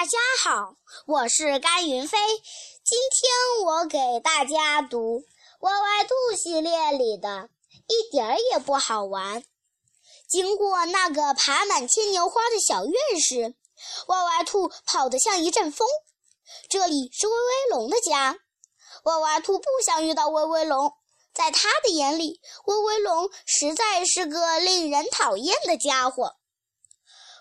大家好，我是甘云飞。今天我给大家读《歪歪兔》系列里的一点儿也不好玩。经过那个爬满牵牛花的小院时，歪歪兔跑得像一阵风。这里是威威龙的家。歪歪兔不想遇到威威龙，在他的眼里，威威龙实在是个令人讨厌的家伙。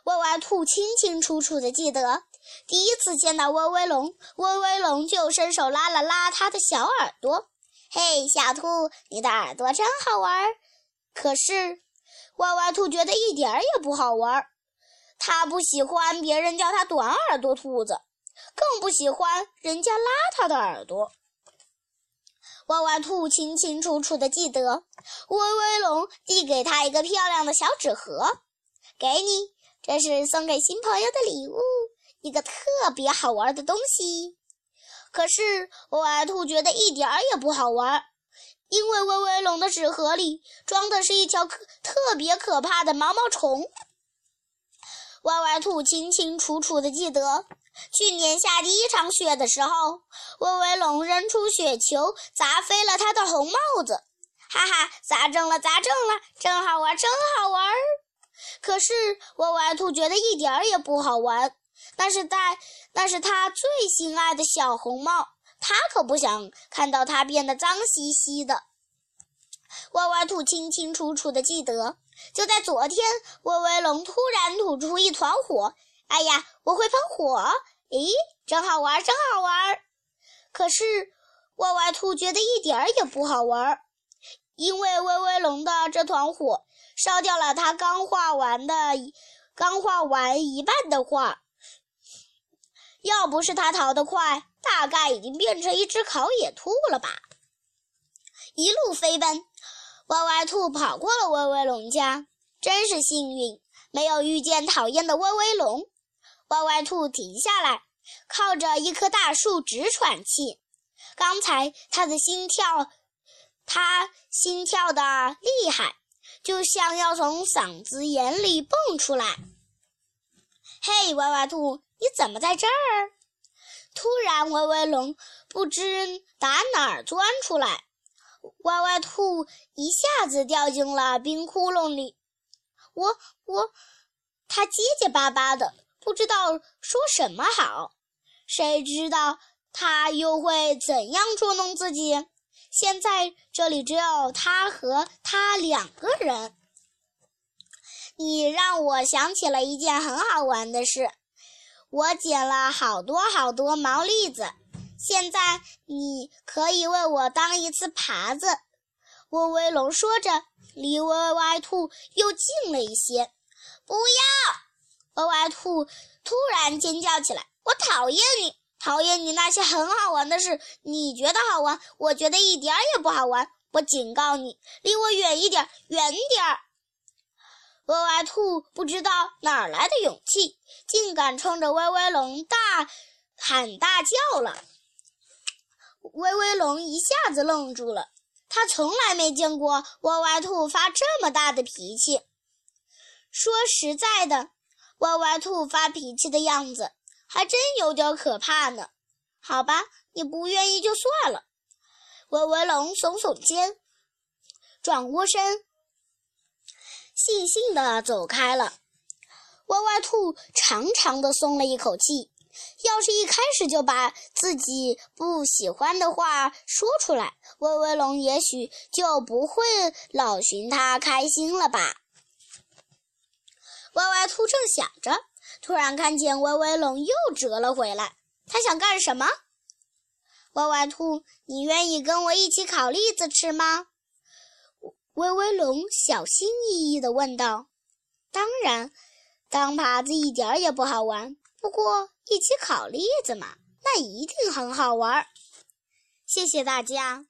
歪歪兔清清楚楚地记得。第一次见到威威龙，威威龙就伸手拉了拉他的小耳朵。“嘿，小兔，你的耳朵真好玩。”可是，歪歪兔觉得一点儿也不好玩。他不喜欢别人叫他短耳朵兔子，更不喜欢人家拉他的耳朵。歪歪兔清清楚楚地记得，威威龙递给他一个漂亮的小纸盒，“给你，这是送给新朋友的礼物。”一个特别好玩的东西，可是歪歪兔觉得一点儿也不好玩，因为威威龙的纸盒里装的是一条可特别可怕的毛毛虫。歪歪兔清清楚楚地记得，去年下第一场雪的时候，威威龙扔出雪球砸飞了他的红帽子，哈哈，砸中了，砸中了，真好玩，真好玩。可是歪歪兔觉得一点儿也不好玩。那是在，那是他最心爱的小红帽，他可不想看到它变得脏兮兮的。歪歪兔清清楚楚地记得，就在昨天，威威龙突然吐出一团火。哎呀，我会喷火！咦，真好玩，真好玩！可是，歪歪兔觉得一点儿也不好玩，因为威威龙的这团火烧掉了他刚画完的、刚画完一半的画。要不是他逃得快，大概已经变成一只烤野兔了吧！一路飞奔，歪歪兔跑过了威威龙家，真是幸运，没有遇见讨厌的威威龙。歪歪兔停下来，靠着一棵大树直喘气。刚才他的心跳，他心跳的厉害，就像要从嗓子眼里蹦出来。嘿，歪歪兔！你怎么在这儿？突然，威威龙不知打哪儿钻出来，歪歪兔一下子掉进了冰窟窿里。我我，他结结巴巴的，不知道说什么好。谁知道他又会怎样捉弄自己？现在这里只有他和他两个人。你让我想起了一件很好玩的事。我捡了好多好多毛栗子，现在你可以为我当一次耙子。威威龙说着，离歪歪兔又近了一些。不要！歪歪兔突然尖叫起来：“我讨厌你，讨厌你那些很好玩的事。你觉得好玩，我觉得一点也不好玩。我警告你，离我远一点，远点儿！”歪歪兔不知道哪儿来的勇气，竟敢冲着威威龙大喊大叫了。威威龙一下子愣住了，他从来没见过歪歪兔发这么大的脾气。说实在的，歪歪兔发脾气的样子还真有点可怕呢。好吧，你不愿意就算了。威威龙耸耸肩，转过身。悻悻地走开了，歪歪兔长长的松了一口气。要是一开始就把自己不喜欢的话说出来，威威龙也许就不会老寻他开心了吧。歪歪兔正想着，突然看见威威龙又折了回来。他想干什么？歪歪兔，你愿意跟我一起烤栗子吃吗？威威龙小心翼翼地问道：“当然，当耙子一点也不好玩。不过一起烤栗子嘛，那一定很好玩。”谢谢大家。